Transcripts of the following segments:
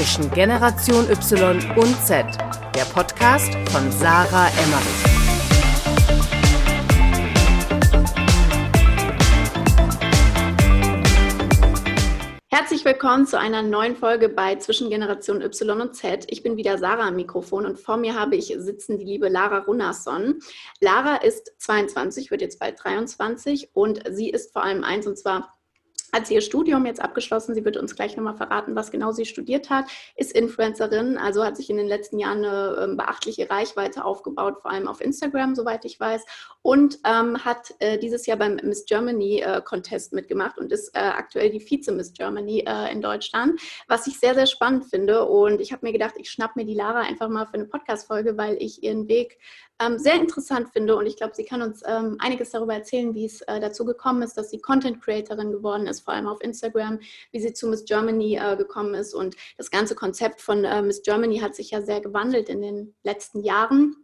zwischen Generation Y und Z, der Podcast von Sarah Emmerich. Herzlich willkommen zu einer neuen Folge bei Zwischen Generation Y und Z. Ich bin wieder Sarah am Mikrofon und vor mir habe ich sitzen die liebe Lara Runasson. Lara ist 22, wird jetzt bald 23 und sie ist vor allem eins und zwar hat sie ihr Studium jetzt abgeschlossen. Sie wird uns gleich nochmal verraten, was genau sie studiert hat. Ist Influencerin, also hat sich in den letzten Jahren eine ähm, beachtliche Reichweite aufgebaut, vor allem auf Instagram, soweit ich weiß. Und ähm, hat äh, dieses Jahr beim Miss Germany äh, Contest mitgemacht und ist äh, aktuell die Vize-Miss Germany äh, in Deutschland, was ich sehr, sehr spannend finde. Und ich habe mir gedacht, ich schnapp mir die Lara einfach mal für eine Podcast-Folge, weil ich ihren Weg ähm, sehr interessant finde und ich glaube, sie kann uns ähm, einiges darüber erzählen, wie es äh, dazu gekommen ist, dass sie Content Creatorin geworden ist, vor allem auf Instagram, wie sie zu Miss Germany äh, gekommen ist und das ganze Konzept von äh, Miss Germany hat sich ja sehr gewandelt in den letzten Jahren.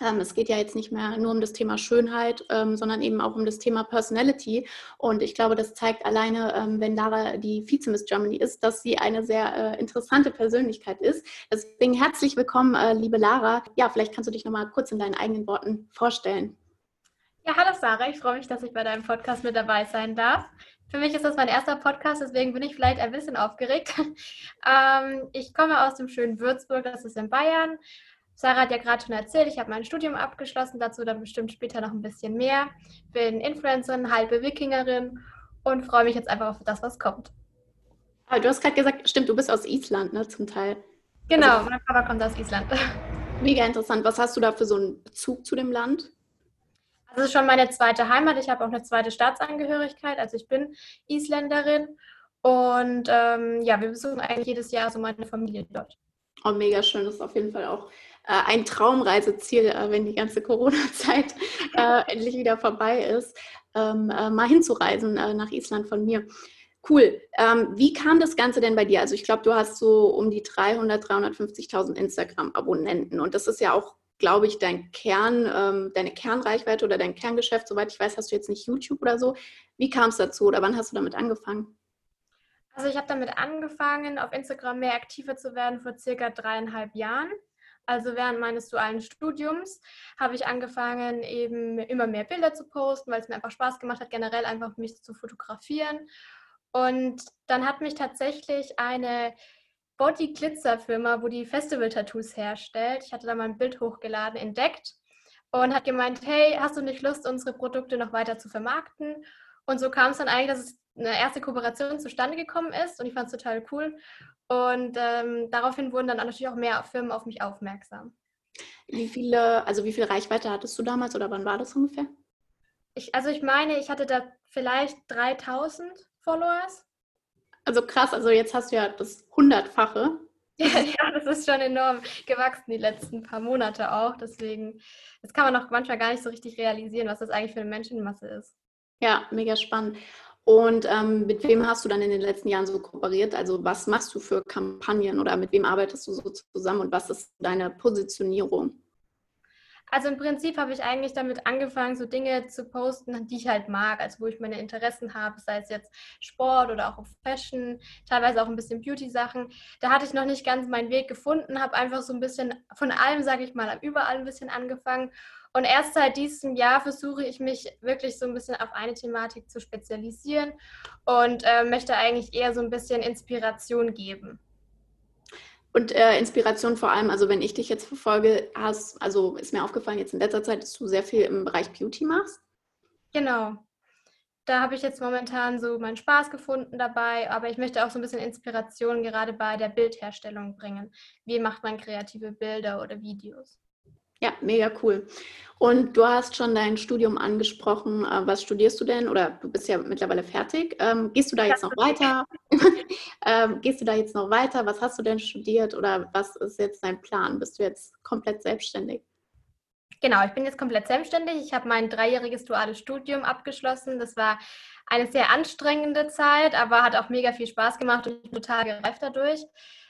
Ähm, es geht ja jetzt nicht mehr nur um das Thema Schönheit, ähm, sondern eben auch um das Thema Personality. Und ich glaube, das zeigt alleine, ähm, wenn Lara die Vize-Miss Germany ist, dass sie eine sehr äh, interessante Persönlichkeit ist. Deswegen herzlich willkommen, äh, liebe Lara. Ja, vielleicht kannst du dich noch mal kurz in deinen eigenen Worten vorstellen. Ja, hallo Sarah, ich freue mich, dass ich bei deinem Podcast mit dabei sein darf. Für mich ist das mein erster Podcast, deswegen bin ich vielleicht ein bisschen aufgeregt. ich komme aus dem schönen Würzburg, das ist in Bayern. Sarah hat ja gerade schon erzählt, ich habe mein Studium abgeschlossen, dazu dann bestimmt später noch ein bisschen mehr. Bin Influencerin, halbe Wikingerin und freue mich jetzt einfach auf das, was kommt. Aber du hast gerade gesagt, stimmt, du bist aus Island, ne, zum Teil. Genau, also, mein Papa kommt aus Island. Mega interessant. Was hast du da für so einen Bezug zu dem Land? Also es ist schon meine zweite Heimat. Ich habe auch eine zweite Staatsangehörigkeit. Also ich bin Isländerin. Und ähm, ja, wir besuchen eigentlich jedes Jahr so meine Familie dort. Oh, mega schön. Das ist auf jeden Fall auch ein Traumreiseziel, äh, wenn die ganze Corona-Zeit äh, endlich wieder vorbei ist, ähm, mal hinzureisen nach Island von mir. Cool. Ähm, wie kam das Ganze denn bei dir? Also ich glaube, du hast so um die 300, 350.000 Instagram-Abonnenten und das ist ja auch, glaube ich, dein Kern, ähm, deine Kernreichweite oder dein Kerngeschäft. Soweit ich weiß, hast du jetzt nicht YouTube oder so. Wie kam es dazu oder wann hast du damit angefangen? Also ich habe damit angefangen, auf Instagram mehr aktiver zu werden vor circa dreieinhalb Jahren. Also während meines dualen Studiums habe ich angefangen, eben immer mehr Bilder zu posten, weil es mir einfach Spaß gemacht hat, generell einfach mich zu fotografieren. Und dann hat mich tatsächlich eine Body Glitzer Firma, wo die Festival Tattoos herstellt, ich hatte da mal ein Bild hochgeladen, entdeckt und hat gemeint, hey, hast du nicht Lust, unsere Produkte noch weiter zu vermarkten? Und so kam es dann eigentlich, dass es eine erste Kooperation zustande gekommen ist und ich fand es total cool. Und ähm, daraufhin wurden dann natürlich auch mehr Firmen auf mich aufmerksam. Wie viele, also wie viel Reichweite hattest du damals oder wann war das ungefähr? Ich, also ich meine, ich hatte da vielleicht 3000 Followers. Also krass, also jetzt hast du ja das hundertfache. Ja, ja, das ist schon enorm gewachsen die letzten paar Monate auch. Deswegen, das kann man auch manchmal gar nicht so richtig realisieren, was das eigentlich für eine Menschenmasse ist. Ja, mega spannend. Und ähm, mit wem hast du dann in den letzten Jahren so kooperiert? Also was machst du für Kampagnen oder mit wem arbeitest du so zusammen und was ist deine Positionierung? Also im Prinzip habe ich eigentlich damit angefangen, so Dinge zu posten, die ich halt mag, also wo ich meine Interessen habe, sei es jetzt Sport oder auch Fashion, teilweise auch ein bisschen Beauty-Sachen. Da hatte ich noch nicht ganz meinen Weg gefunden, habe einfach so ein bisschen von allem, sage ich mal, überall ein bisschen angefangen und erst seit diesem Jahr versuche ich mich wirklich so ein bisschen auf eine Thematik zu spezialisieren und äh, möchte eigentlich eher so ein bisschen Inspiration geben. Und äh, Inspiration vor allem, also wenn ich dich jetzt verfolge, hast, also ist mir aufgefallen jetzt in letzter Zeit, dass du sehr viel im Bereich Beauty machst. Genau. Da habe ich jetzt momentan so meinen Spaß gefunden dabei, aber ich möchte auch so ein bisschen Inspiration gerade bei der Bildherstellung bringen. Wie macht man kreative Bilder oder Videos? Ja, mega cool. Und du hast schon dein Studium angesprochen. Äh, was studierst du denn? Oder du bist ja mittlerweile fertig. Ähm, gehst du da jetzt noch weiter? ähm, gehst du da jetzt noch weiter? Was hast du denn studiert? Oder was ist jetzt dein Plan? Bist du jetzt komplett selbstständig? Genau, ich bin jetzt komplett selbstständig. Ich habe mein dreijähriges duales Studium abgeschlossen. Das war eine sehr anstrengende Zeit, aber hat auch mega viel Spaß gemacht und total gereift dadurch.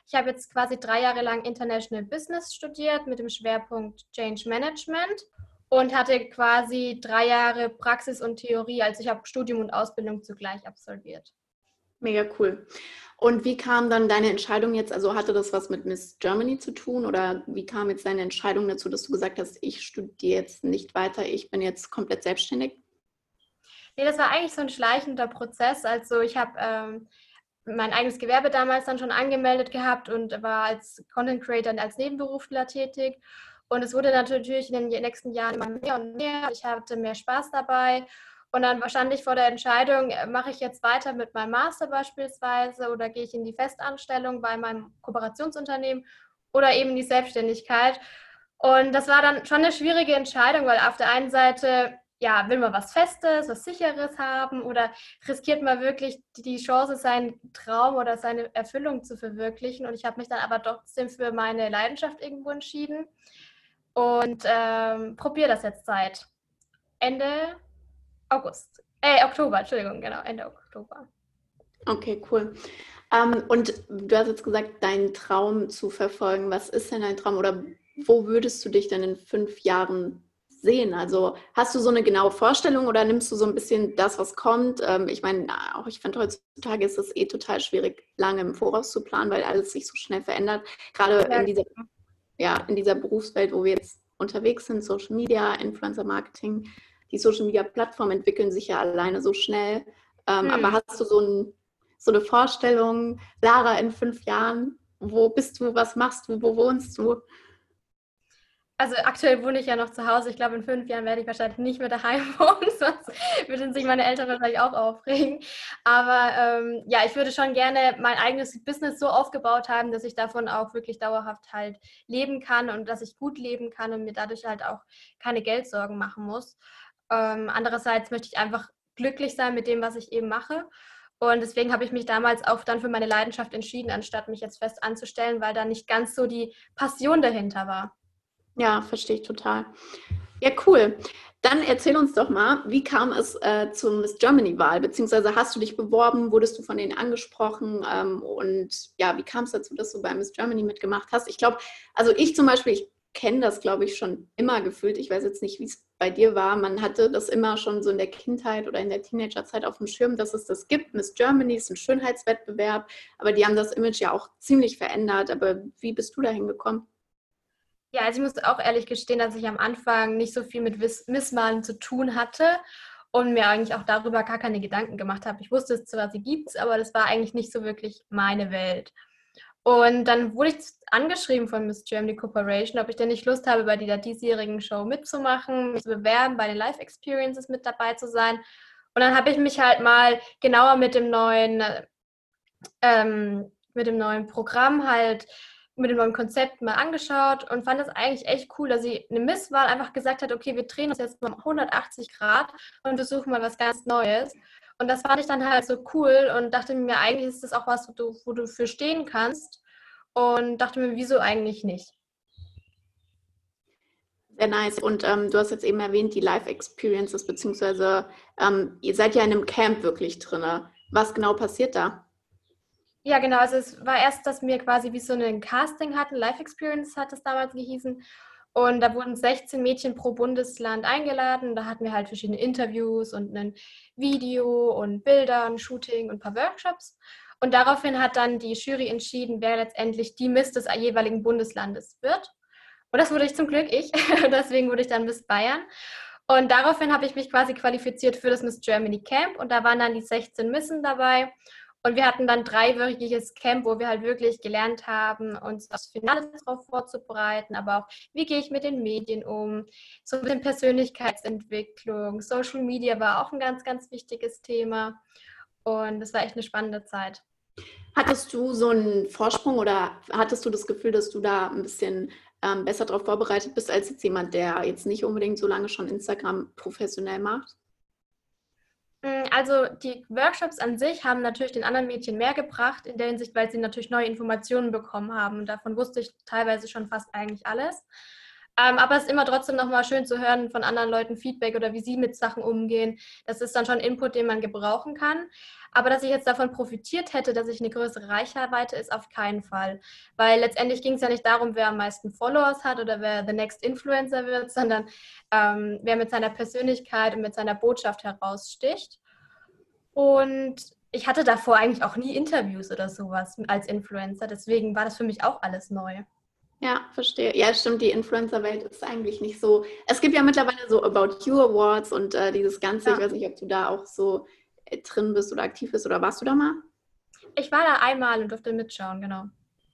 Ich habe jetzt quasi drei Jahre lang International Business studiert mit dem Schwerpunkt Change Management und hatte quasi drei Jahre Praxis und Theorie. Also ich habe Studium und Ausbildung zugleich absolviert. Mega cool. Und wie kam dann deine Entscheidung jetzt? Also hatte das was mit Miss Germany zu tun oder wie kam jetzt deine Entscheidung dazu, dass du gesagt hast, ich studiere jetzt nicht weiter, ich bin jetzt komplett selbstständig? Nee, das war eigentlich so ein schleichender Prozess. Also ich habe ähm, mein eigenes Gewerbe damals dann schon angemeldet gehabt und war als Content Creator als Nebenberufler tätig. Und es wurde natürlich in den nächsten Jahren immer mehr und mehr. Ich hatte mehr Spaß dabei. Und dann stand ich vor der Entscheidung, äh, mache ich jetzt weiter mit meinem Master beispielsweise oder gehe ich in die Festanstellung bei meinem Kooperationsunternehmen oder eben die Selbstständigkeit. Und das war dann schon eine schwierige Entscheidung, weil auf der einen Seite ja, will man was Festes, was Sicheres haben oder riskiert man wirklich die Chance, seinen Traum oder seine Erfüllung zu verwirklichen? Und ich habe mich dann aber trotzdem für meine Leidenschaft irgendwo entschieden und ähm, probiere das jetzt seit Ende August. Äh, Oktober, Entschuldigung, genau, Ende Oktober. Okay, cool. Ähm, und du hast jetzt gesagt, deinen Traum zu verfolgen. Was ist denn dein Traum oder wo würdest du dich denn in fünf Jahren sehen? Also hast du so eine genaue Vorstellung oder nimmst du so ein bisschen das, was kommt? Ähm, ich meine, auch ich finde heutzutage ist es eh total schwierig, lange im Voraus zu planen, weil alles sich so schnell verändert. Gerade in dieser, ja, in dieser Berufswelt, wo wir jetzt unterwegs sind, Social Media, Influencer Marketing, die Social Media Plattformen entwickeln sich ja alleine so schnell. Ähm, hm. Aber hast du so, ein, so eine Vorstellung, Lara, in fünf Jahren, wo bist du, was machst du, wo wohnst du? Also aktuell wohne ich ja noch zu Hause. Ich glaube, in fünf Jahren werde ich wahrscheinlich nicht mehr daheim wohnen, sonst würden sich meine Eltern wahrscheinlich auch aufregen. Aber ähm, ja, ich würde schon gerne mein eigenes Business so aufgebaut haben, dass ich davon auch wirklich dauerhaft halt leben kann und dass ich gut leben kann und mir dadurch halt auch keine Geldsorgen machen muss. Ähm, andererseits möchte ich einfach glücklich sein mit dem, was ich eben mache. Und deswegen habe ich mich damals auch dann für meine Leidenschaft entschieden, anstatt mich jetzt fest anzustellen, weil da nicht ganz so die Passion dahinter war. Ja, verstehe ich total. Ja, cool. Dann erzähl uns doch mal, wie kam es äh, zur Miss Germany-Wahl? Beziehungsweise hast du dich beworben, wurdest du von denen angesprochen? Ähm, und ja, wie kam es dazu, dass du bei Miss Germany mitgemacht hast? Ich glaube, also ich zum Beispiel, ich kenne das, glaube ich, schon immer gefühlt. Ich weiß jetzt nicht, wie es bei dir war. Man hatte das immer schon so in der Kindheit oder in der Teenagerzeit auf dem Schirm, dass es das gibt. Miss Germany ist ein Schönheitswettbewerb, aber die haben das Image ja auch ziemlich verändert. Aber wie bist du da hingekommen? Ja, also ich muss auch ehrlich gestehen, dass ich am Anfang nicht so viel mit Missmalen zu tun hatte und mir eigentlich auch darüber gar keine Gedanken gemacht habe. Ich wusste es zwar, sie gibt es, aber das war eigentlich nicht so wirklich meine Welt. Und dann wurde ich angeschrieben von Miss Germany Corporation, ob ich denn nicht Lust habe, bei dieser diesjährigen Show mitzumachen, mich zu bewerben, bei den Live Experiences mit dabei zu sein. Und dann habe ich mich halt mal genauer mit dem neuen, ähm, mit dem neuen Programm halt mit dem neuen Konzept mal angeschaut und fand das eigentlich echt cool, dass sie eine Misswahl einfach gesagt hat, okay, wir drehen uns jetzt mal 180 Grad und versuchen mal was ganz Neues. Und das fand ich dann halt so cool und dachte mir, eigentlich ist das auch was, wo du, wo du für stehen kannst. Und dachte mir, wieso eigentlich nicht? Sehr nice. Und ähm, du hast jetzt eben erwähnt, die Live-Experiences, beziehungsweise ähm, ihr seid ja in einem Camp wirklich drin. Was genau passiert da? Ja, genau. Also es war erst, dass wir quasi wie so ein Casting hatten, Life Experience hat es damals gehießen. Und da wurden 16 Mädchen pro Bundesland eingeladen. Da hatten wir halt verschiedene Interviews und ein Video und Bilder, ein Shooting und ein paar Workshops. Und daraufhin hat dann die Jury entschieden, wer letztendlich die Miss des jeweiligen Bundeslandes wird. Und das wurde ich zum Glück ich. Deswegen wurde ich dann Miss Bayern. Und daraufhin habe ich mich quasi qualifiziert für das Miss Germany Camp. Und da waren dann die 16 Missen dabei. Und wir hatten dann dreiwöchiges Camp, wo wir halt wirklich gelernt haben, uns das Finale darauf vorzubereiten, aber auch, wie gehe ich mit den Medien um, so der Persönlichkeitsentwicklung, Social Media war auch ein ganz, ganz wichtiges Thema. Und es war echt eine spannende Zeit. Hattest du so einen Vorsprung oder hattest du das Gefühl, dass du da ein bisschen ähm, besser darauf vorbereitet bist als jetzt jemand, der jetzt nicht unbedingt so lange schon Instagram professionell macht? Mm, also die Workshops an sich haben natürlich den anderen Mädchen mehr gebracht, in der Hinsicht, weil sie natürlich neue Informationen bekommen haben. Davon wusste ich teilweise schon fast eigentlich alles. Ähm, aber es ist immer trotzdem nochmal schön zu hören von anderen Leuten Feedback oder wie sie mit Sachen umgehen. Das ist dann schon Input, den man gebrauchen kann. Aber dass ich jetzt davon profitiert hätte, dass ich eine größere Reichweite ist, auf keinen Fall. Weil letztendlich ging es ja nicht darum, wer am meisten Followers hat oder wer the next Influencer wird, sondern ähm, wer mit seiner Persönlichkeit und mit seiner Botschaft heraussticht. Und ich hatte davor eigentlich auch nie Interviews oder sowas als Influencer, deswegen war das für mich auch alles neu. Ja, verstehe. Ja, stimmt, die Influencer-Welt ist eigentlich nicht so. Es gibt ja mittlerweile so About You Awards und äh, dieses Ganze, ja. ich weiß nicht, ob du da auch so äh, drin bist oder aktiv bist oder warst du da mal? Ich war da einmal und durfte mitschauen, genau.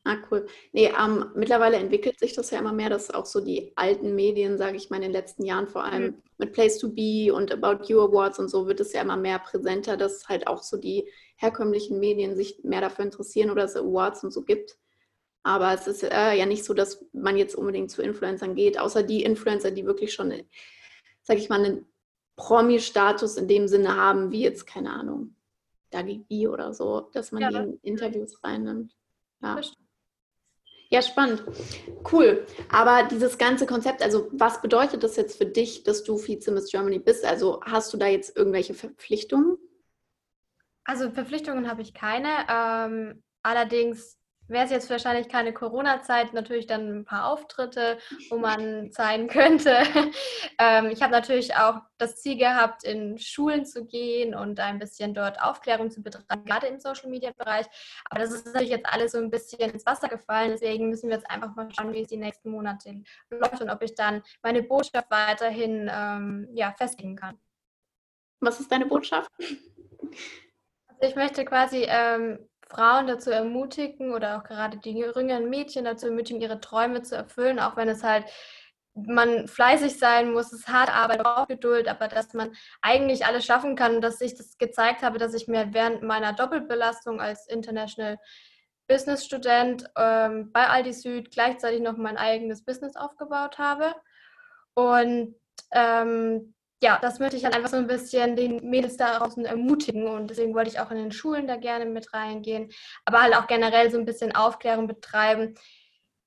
Ah, cool. Nee, ähm, mittlerweile entwickelt sich das ja immer mehr, dass auch so die alten Medien, sage ich mal, in den letzten Jahren, vor allem mhm. mit Place to Be und About You Awards und so, wird es ja immer mehr präsenter, dass halt auch so die herkömmlichen Medien sich mehr dafür interessieren oder es Awards und so gibt. Aber es ist äh, ja nicht so, dass man jetzt unbedingt zu Influencern geht, außer die Influencer, die wirklich schon, sage ich mal, einen Promi-Status in dem Sinne haben, wie jetzt, keine Ahnung, Dagi B oder so, dass man ja, die in Interviews reinnimmt. Ja. Ja, spannend. Cool. Aber dieses ganze Konzept, also was bedeutet das jetzt für dich, dass du Vize Miss Germany bist? Also hast du da jetzt irgendwelche Verpflichtungen? Also Verpflichtungen habe ich keine. Ähm, allerdings wäre es jetzt wahrscheinlich keine Corona-Zeit, natürlich dann ein paar Auftritte, wo man zeigen könnte. ähm, ich habe natürlich auch das Ziel gehabt, in Schulen zu gehen und ein bisschen dort Aufklärung zu betreiben, gerade im Social-Media-Bereich. Aber das ist natürlich jetzt alles so ein bisschen ins Wasser gefallen. Deswegen müssen wir jetzt einfach mal schauen, wie es die nächsten Monate läuft und ob ich dann meine Botschaft weiterhin ähm, ja, festigen kann. Was ist deine Botschaft? Also ich möchte quasi ähm, Frauen dazu ermutigen oder auch gerade die jüngeren Mädchen dazu ermutigen, ihre Träume zu erfüllen, auch wenn es halt man fleißig sein muss, es ist hart Arbeit, auch Geduld, aber dass man eigentlich alles schaffen kann, dass ich das gezeigt habe, dass ich mir während meiner Doppelbelastung als International Business Student ähm, bei Aldi Süd gleichzeitig noch mein eigenes Business aufgebaut habe. Und ähm, ja, das möchte ich halt einfach so ein bisschen den Mädels da draußen ermutigen und deswegen wollte ich auch in den Schulen da gerne mit reingehen, aber halt auch generell so ein bisschen Aufklärung betreiben.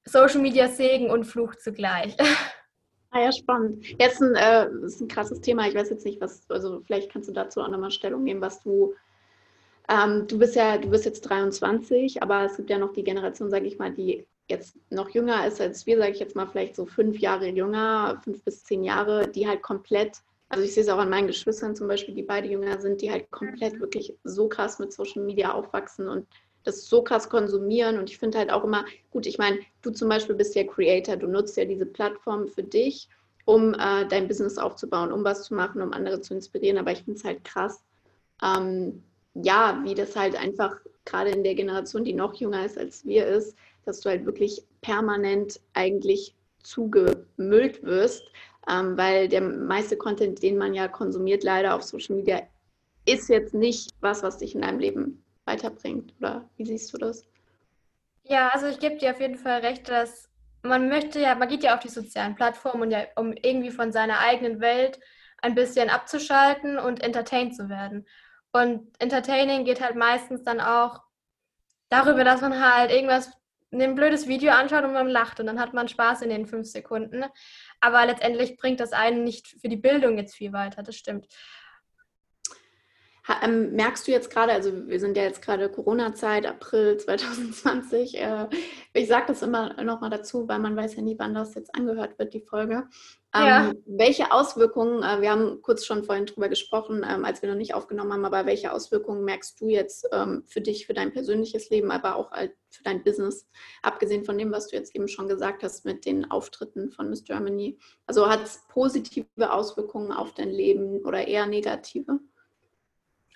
Social Media Segen und Fluch zugleich. Ah ja, spannend. Jetzt ein, äh, ist ein krasses Thema. Ich weiß jetzt nicht, was, also vielleicht kannst du dazu auch nochmal Stellung nehmen, was du, ähm, du bist ja, du bist jetzt 23, aber es gibt ja noch die Generation, sage ich mal, die jetzt noch jünger ist als wir, sage ich jetzt mal, vielleicht so fünf Jahre jünger, fünf bis zehn Jahre, die halt komplett also ich sehe es auch an meinen Geschwistern zum Beispiel, die beide jünger sind, die halt komplett wirklich so krass mit Social Media aufwachsen und das so krass konsumieren. Und ich finde halt auch immer, gut, ich meine, du zum Beispiel bist ja Creator, du nutzt ja diese Plattform für dich, um äh, dein Business aufzubauen, um was zu machen, um andere zu inspirieren. Aber ich finde es halt krass, ähm, ja, wie das halt einfach gerade in der Generation, die noch jünger ist als wir ist, dass du halt wirklich permanent eigentlich zugemüllt wirst ähm, weil der meiste Content, den man ja konsumiert, leider auf Social Media, ist jetzt nicht was, was dich in deinem Leben weiterbringt. Oder wie siehst du das? Ja, also ich gebe dir auf jeden Fall recht, dass man möchte ja, man geht ja auf die sozialen Plattformen, ja, um irgendwie von seiner eigenen Welt ein bisschen abzuschalten und entertained zu werden. Und Entertaining geht halt meistens dann auch darüber, dass man halt irgendwas ein blödes Video anschaut und man lacht und dann hat man Spaß in den fünf Sekunden. Aber letztendlich bringt das einen nicht für die Bildung jetzt viel weiter, das stimmt. Ähm, merkst du jetzt gerade, also wir sind ja jetzt gerade Corona-Zeit, April 2020. Äh, ich sage das immer noch mal dazu, weil man weiß ja nie, wann das jetzt angehört wird, die Folge. Ähm, ja. Welche Auswirkungen, äh, wir haben kurz schon vorhin drüber gesprochen, ähm, als wir noch nicht aufgenommen haben, aber welche Auswirkungen merkst du jetzt ähm, für dich, für dein persönliches Leben, aber auch für dein Business, abgesehen von dem, was du jetzt eben schon gesagt hast mit den Auftritten von Miss Germany? Also hat es positive Auswirkungen auf dein Leben oder eher negative?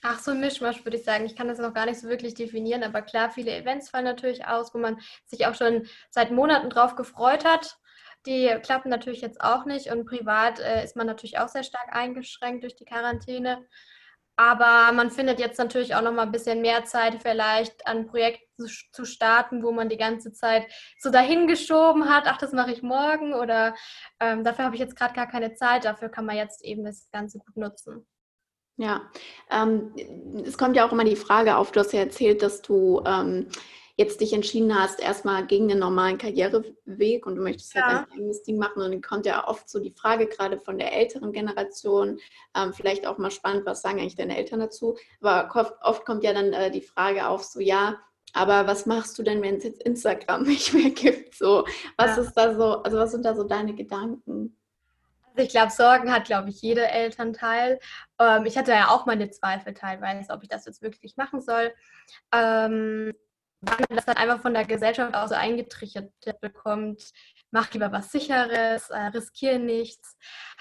Ach, so ein Mischmasch würde ich sagen. Ich kann das noch gar nicht so wirklich definieren, aber klar, viele Events fallen natürlich aus, wo man sich auch schon seit Monaten drauf gefreut hat die klappen natürlich jetzt auch nicht und privat äh, ist man natürlich auch sehr stark eingeschränkt durch die Quarantäne. Aber man findet jetzt natürlich auch noch mal ein bisschen mehr Zeit, vielleicht an Projekten zu starten, wo man die ganze Zeit so dahingeschoben hat, ach, das mache ich morgen oder ähm, dafür habe ich jetzt gerade gar keine Zeit. Dafür kann man jetzt eben das Ganze gut nutzen. Ja, ähm, es kommt ja auch immer die Frage auf, du hast ja erzählt, dass du ähm, jetzt dich entschieden hast, erstmal gegen den normalen Karriereweg und du möchtest halt ja. halt dein eigenes Ding machen. Und dann kommt ja oft so die Frage, gerade von der älteren Generation, ähm, vielleicht auch mal spannend, was sagen eigentlich deine Eltern dazu? Aber oft, oft kommt ja dann äh, die Frage auf, so ja, aber was machst du denn, wenn es jetzt Instagram nicht mehr gibt? So, was ja. ist da so, also was sind da so deine Gedanken? Ich glaube, Sorgen hat, glaube ich, jeder Elternteil. Ähm, ich hatte ja auch meine Zweifel teilweise, ob ich das jetzt wirklich machen soll. Ähm, weil man das dann einfach von der Gesellschaft auch so eingetrichtert bekommt, mach lieber was Sicheres, äh, riskiere nichts.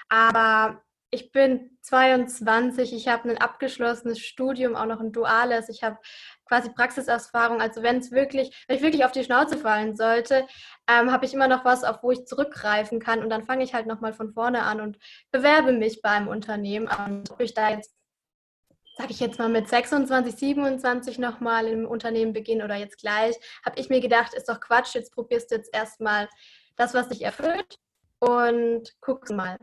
Aber ich bin 22, ich habe ein abgeschlossenes Studium, auch noch ein duales. Ich habe quasi Praxiserfahrung. Also wenn es wirklich, wenn ich wirklich auf die Schnauze fallen sollte, ähm, habe ich immer noch was, auf wo ich zurückgreifen kann. Und dann fange ich halt nochmal von vorne an und bewerbe mich beim Unternehmen. Und ob ich da jetzt, sage ich jetzt mal mit 26, 27 nochmal im Unternehmen beginne oder jetzt gleich, habe ich mir gedacht, ist doch Quatsch, jetzt probierst du jetzt erstmal das, was dich erfüllt und guckst mal.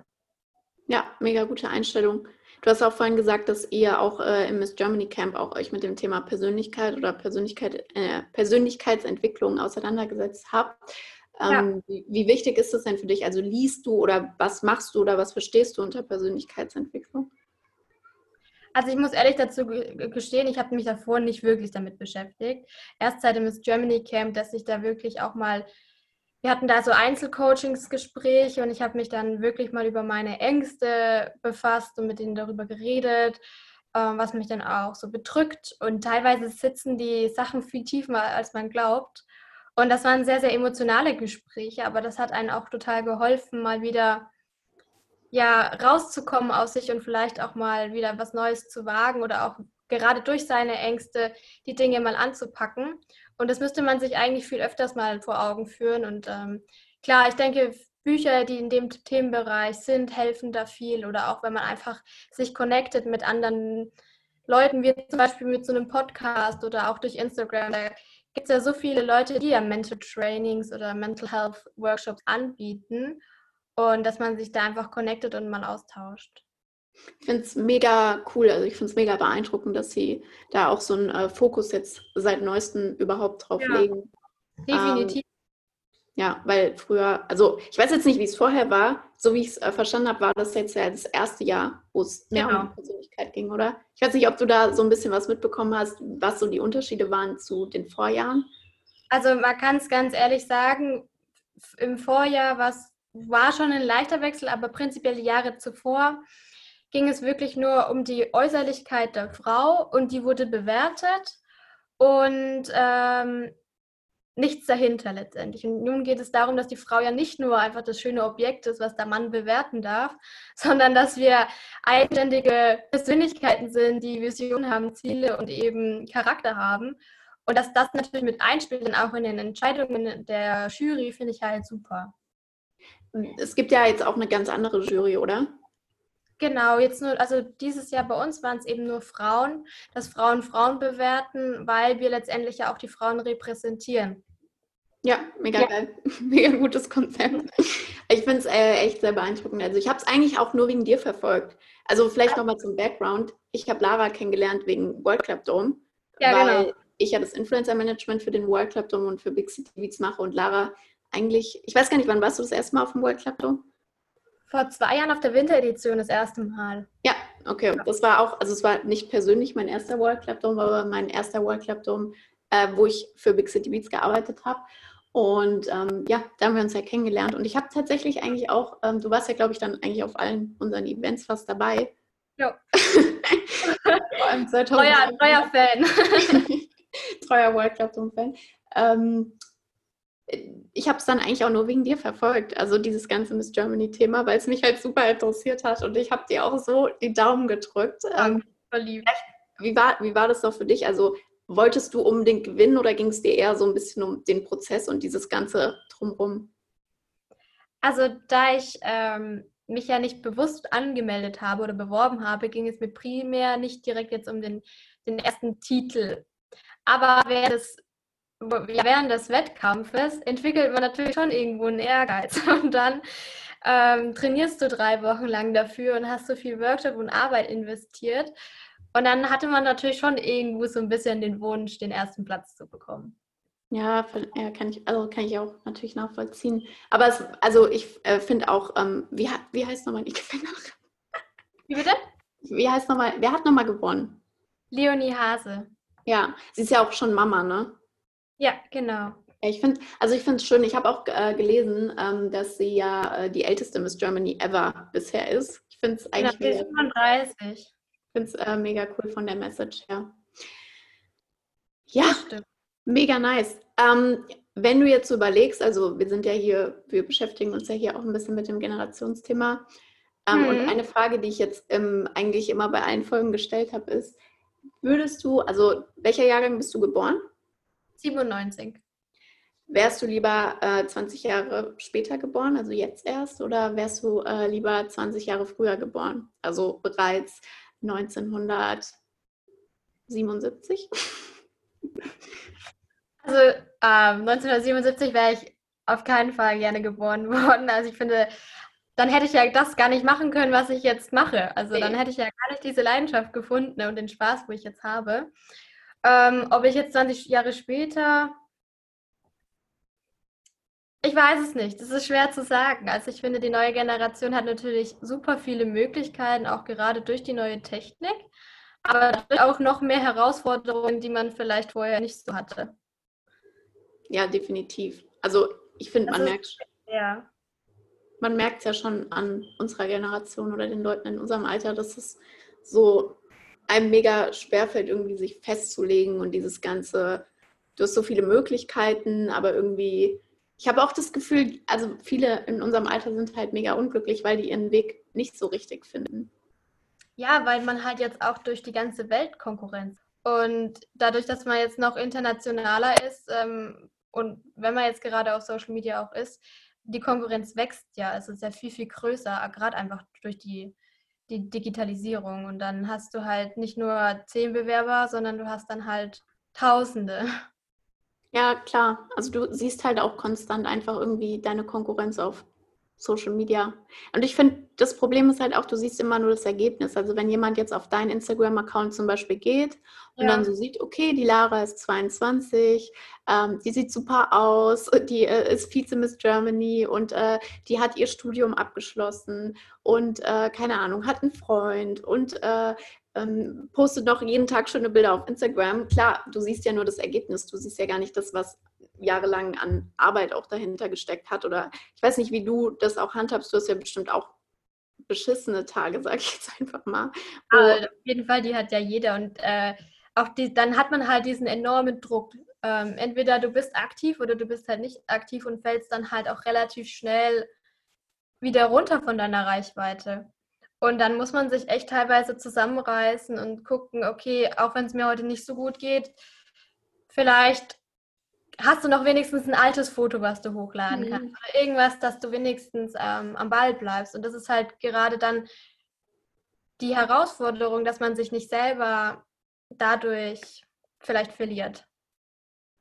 Ja, mega gute Einstellung. Du hast auch vorhin gesagt, dass ihr auch äh, im Miss Germany Camp auch euch mit dem Thema Persönlichkeit oder Persönlichkeit, äh, Persönlichkeitsentwicklung auseinandergesetzt habt. Ähm, ja. wie, wie, wichtig ist das denn für dich? Also liest du oder was machst du oder was verstehst du unter Persönlichkeitsentwicklung? Also ich muss ehrlich dazu gestehen, ich habe mich davor nicht wirklich damit beschäftigt. Erst seit dem Miss Germany Camp, dass ich da wirklich auch mal wir hatten da so Einzelcoachingsgespräche und ich habe mich dann wirklich mal über meine Ängste befasst und mit ihnen darüber geredet, ähm, was mich dann auch so bedrückt. Und teilweise sitzen die Sachen viel tiefer, als man glaubt. Und das waren sehr, sehr emotionale Gespräche, aber das hat einen auch total geholfen, mal wieder ja, rauszukommen aus sich und vielleicht auch mal wieder was Neues zu wagen oder auch gerade durch seine Ängste die Dinge mal anzupacken. Und das müsste man sich eigentlich viel öfters mal vor Augen führen. Und ähm, klar, ich denke, Bücher, die in dem Themenbereich sind, helfen da viel. Oder auch wenn man einfach sich connectet mit anderen Leuten, wie zum Beispiel mit so einem Podcast oder auch durch Instagram. Da gibt es ja so viele Leute, die ja Mental Trainings oder Mental Health Workshops anbieten. Und dass man sich da einfach connectet und mal austauscht. Ich finde es mega cool, also ich finde es mega beeindruckend, dass sie da auch so einen äh, Fokus jetzt seit neuestem überhaupt drauf ja, legen. Definitiv. Ähm, ja, weil früher, also ich weiß jetzt nicht, wie es vorher war, so wie ich es äh, verstanden habe, war das jetzt ja das erste Jahr, wo es mehr genau. um Persönlichkeit ging, oder? Ich weiß nicht, ob du da so ein bisschen was mitbekommen hast, was so die Unterschiede waren zu den Vorjahren. Also man kann es ganz ehrlich sagen, im Vorjahr war schon ein leichter Wechsel, aber prinzipiell die Jahre zuvor ging es wirklich nur um die Äußerlichkeit der Frau und die wurde bewertet und ähm, nichts dahinter letztendlich. Und nun geht es darum, dass die Frau ja nicht nur einfach das schöne Objekt ist, was der Mann bewerten darf, sondern dass wir eigenständige Persönlichkeiten sind, die Visionen haben, Ziele und eben Charakter haben. Und dass das natürlich mit einspielt, dann auch in den Entscheidungen der Jury, finde ich halt super. Es gibt ja jetzt auch eine ganz andere Jury, oder? Genau, jetzt nur, also dieses Jahr bei uns waren es eben nur Frauen, dass Frauen Frauen bewerten, weil wir letztendlich ja auch die Frauen repräsentieren. Ja, mega ja. geil. Mega gutes Konzept. Ich finde es äh, echt sehr beeindruckend. Also ich habe es eigentlich auch nur wegen dir verfolgt. Also vielleicht nochmal zum Background. Ich habe Lara kennengelernt wegen World Club Dome, ja, weil genau. ich ja das Influencer-Management für den World Club Dome und für Big City Beats mache und Lara eigentlich, ich weiß gar nicht, wann warst du das erste Mal auf dem World Club Dome? Vor zwei Jahren auf der Winteredition das erste Mal. Ja, okay. Das war auch, also es war nicht persönlich mein erster World Club Dome, aber mein erster World Club Dome, äh, wo ich für Big City Beats gearbeitet habe. Und ähm, ja, da haben wir uns ja kennengelernt. Und ich habe tatsächlich eigentlich auch, ähm, du warst ja, glaube ich, dann eigentlich auf allen unseren Events fast dabei. Ja. Treuer, treuer Fan. treuer World Club Dome Fan. Ähm, ich habe es dann eigentlich auch nur wegen dir verfolgt, also dieses ganze Miss Germany-Thema, weil es mich halt super interessiert hat und ich habe dir auch so die Daumen gedrückt. Ähm, verliebt. Wie war, wie war das doch für dich? Also wolltest du unbedingt gewinnen oder ging es dir eher so ein bisschen um den Prozess und dieses Ganze drumherum? Also da ich ähm, mich ja nicht bewusst angemeldet habe oder beworben habe, ging es mir primär nicht direkt jetzt um den, den ersten Titel. Aber wer das während des Wettkampfes entwickelt man natürlich schon irgendwo einen Ehrgeiz. Und dann ähm, trainierst du drei Wochen lang dafür und hast so viel Workshop und Arbeit investiert. Und dann hatte man natürlich schon irgendwo so ein bisschen den Wunsch, den ersten Platz zu bekommen. Ja, ja kann, ich, also kann ich auch natürlich nachvollziehen. Aber es, also ich äh, finde auch, ähm, wie, wie heißt nochmal die Gewinnerin? Wie bitte? Wie heißt nochmal, wer hat nochmal gewonnen? Leonie Hase. Ja, sie ist ja auch schon Mama, ne? Ja, genau. Ich finde, also ich finde es schön. Ich habe auch äh, gelesen, ähm, dass sie ja äh, die älteste Miss Germany ever bisher ist. Ich finde es eigentlich ja, mega, 35. Ich finde es äh, mega cool von der Message her. Ja, mega nice. Ähm, wenn du jetzt überlegst, also wir sind ja hier, wir beschäftigen uns ja hier auch ein bisschen mit dem Generationsthema. Ähm, mhm. Und eine Frage, die ich jetzt eigentlich immer bei allen Folgen gestellt habe, ist, würdest du, also welcher Jahrgang bist du geboren? 97. Wärst du lieber äh, 20 Jahre später geboren, also jetzt erst, oder wärst du äh, lieber 20 Jahre früher geboren, also bereits 1977? Also ähm, 1977 wäre ich auf keinen Fall gerne geboren worden. Also ich finde, dann hätte ich ja das gar nicht machen können, was ich jetzt mache. Also dann hätte ich ja gar nicht diese Leidenschaft gefunden und den Spaß, wo ich jetzt habe. Ähm, ob ich jetzt 20 Jahre später ich weiß es nicht. Das ist schwer zu sagen. Also ich finde, die neue Generation hat natürlich super viele Möglichkeiten, auch gerade durch die neue Technik, aber auch noch mehr Herausforderungen, die man vielleicht vorher nicht so hatte. Ja, definitiv. Also ich finde, man merkt ja. man merkt es ja schon an unserer Generation oder den Leuten in unserem Alter, dass es so einem mega schwerfällt, irgendwie sich festzulegen und dieses ganze, du hast so viele Möglichkeiten, aber irgendwie ich habe auch das Gefühl, also viele in unserem Alter sind halt mega unglücklich, weil die ihren Weg nicht so richtig finden. Ja, weil man halt jetzt auch durch die ganze Welt Konkurrenz und dadurch, dass man jetzt noch internationaler ist ähm, und wenn man jetzt gerade auf Social Media auch ist, die Konkurrenz wächst ja. Es ist ja viel, viel größer, gerade einfach durch die, die Digitalisierung. Und dann hast du halt nicht nur zehn Bewerber, sondern du hast dann halt Tausende. Ja, klar. Also du siehst halt auch konstant einfach irgendwie deine Konkurrenz auf Social Media. Und ich finde, das Problem ist halt auch, du siehst immer nur das Ergebnis. Also wenn jemand jetzt auf deinen Instagram-Account zum Beispiel geht und ja. dann so sieht, okay, die Lara ist 22, ähm, die sieht super aus, die äh, ist Vize-Miss Germany und äh, die hat ihr Studium abgeschlossen und äh, keine Ahnung, hat einen Freund und äh, ähm, postet noch jeden Tag schöne Bilder auf Instagram. Klar, du siehst ja nur das Ergebnis, du siehst ja gar nicht das, was jahrelang an Arbeit auch dahinter gesteckt hat. Oder ich weiß nicht, wie du das auch handhabst. Du hast ja bestimmt auch beschissene Tage, sag ich jetzt einfach mal. Also, auf jeden Fall, die hat ja jeder. Und äh, auch die, dann hat man halt diesen enormen Druck. Ähm, entweder du bist aktiv oder du bist halt nicht aktiv und fällst dann halt auch relativ schnell wieder runter von deiner Reichweite. Und dann muss man sich echt teilweise zusammenreißen und gucken, okay, auch wenn es mir heute nicht so gut geht, vielleicht hast du noch wenigstens ein altes Foto, was du hochladen mhm. kannst. Oder irgendwas, dass du wenigstens ähm, am Ball bleibst. Und das ist halt gerade dann die Herausforderung, dass man sich nicht selber dadurch vielleicht verliert.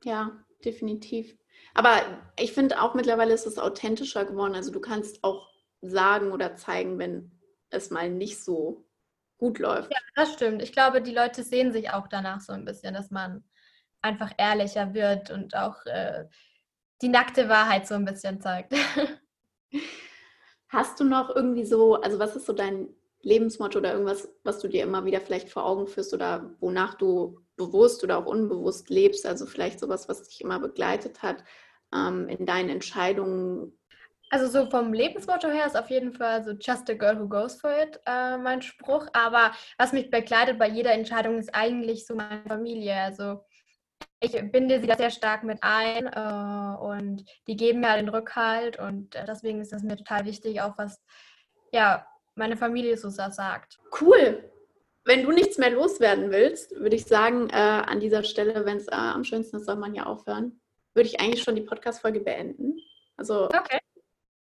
Ja, definitiv. Aber ich finde auch mittlerweile ist es authentischer geworden. Also du kannst auch sagen oder zeigen, wenn es mal nicht so gut läuft. Ja, das stimmt. Ich glaube, die Leute sehen sich auch danach so ein bisschen, dass man einfach ehrlicher wird und auch äh, die nackte Wahrheit so ein bisschen zeigt. Hast du noch irgendwie so, also was ist so dein Lebensmotto oder irgendwas, was du dir immer wieder vielleicht vor Augen führst oder wonach du bewusst oder auch unbewusst lebst? Also vielleicht sowas, was dich immer begleitet hat ähm, in deinen Entscheidungen also so vom Lebensmotto her ist auf jeden Fall so Just a Girl Who Goes For It äh, mein Spruch. Aber was mich begleitet bei jeder Entscheidung ist eigentlich so meine Familie. Also ich binde sie da sehr stark mit ein äh, und die geben mir halt den Rückhalt und äh, deswegen ist es mir total wichtig, auch was ja meine Familie so sagt. Cool. Wenn du nichts mehr loswerden willst, würde ich sagen, äh, an dieser Stelle, wenn es äh, am schönsten ist, soll man ja aufhören, würde ich eigentlich schon die Podcast-Folge beenden. Also okay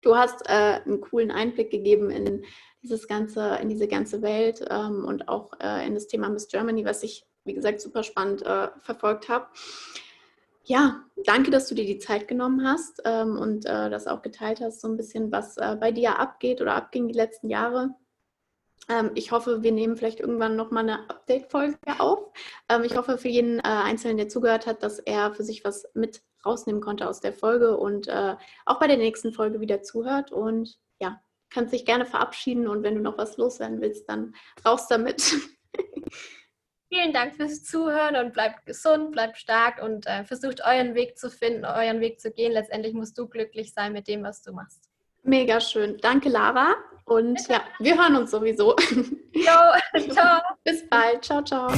du hast äh, einen coolen Einblick gegeben in dieses ganze, in diese ganze Welt ähm, und auch äh, in das Thema Miss Germany, was ich, wie gesagt, super spannend äh, verfolgt habe. Ja, danke, dass du dir die Zeit genommen hast ähm, und äh, das auch geteilt hast, so ein bisschen, was äh, bei dir abgeht oder abging die letzten Jahre. Ähm, ich hoffe, wir nehmen vielleicht irgendwann nochmal eine Update-Folge auf. Ähm, ich hoffe für jeden äh, Einzelnen, der zugehört hat, dass er für sich was mit rausnehmen konnte aus der Folge und äh, auch bei der nächsten Folge wieder zuhört. Und ja, kannst dich gerne verabschieden und wenn du noch was loswerden willst, dann raus damit. Vielen Dank fürs Zuhören und bleibt gesund, bleibt stark und äh, versucht euren Weg zu finden, euren Weg zu gehen. Letztendlich musst du glücklich sein mit dem, was du machst. Mega schön. Danke, Lara. Und ja, wir hören uns sowieso. Jo, ciao. Bis bald. Ciao, ciao.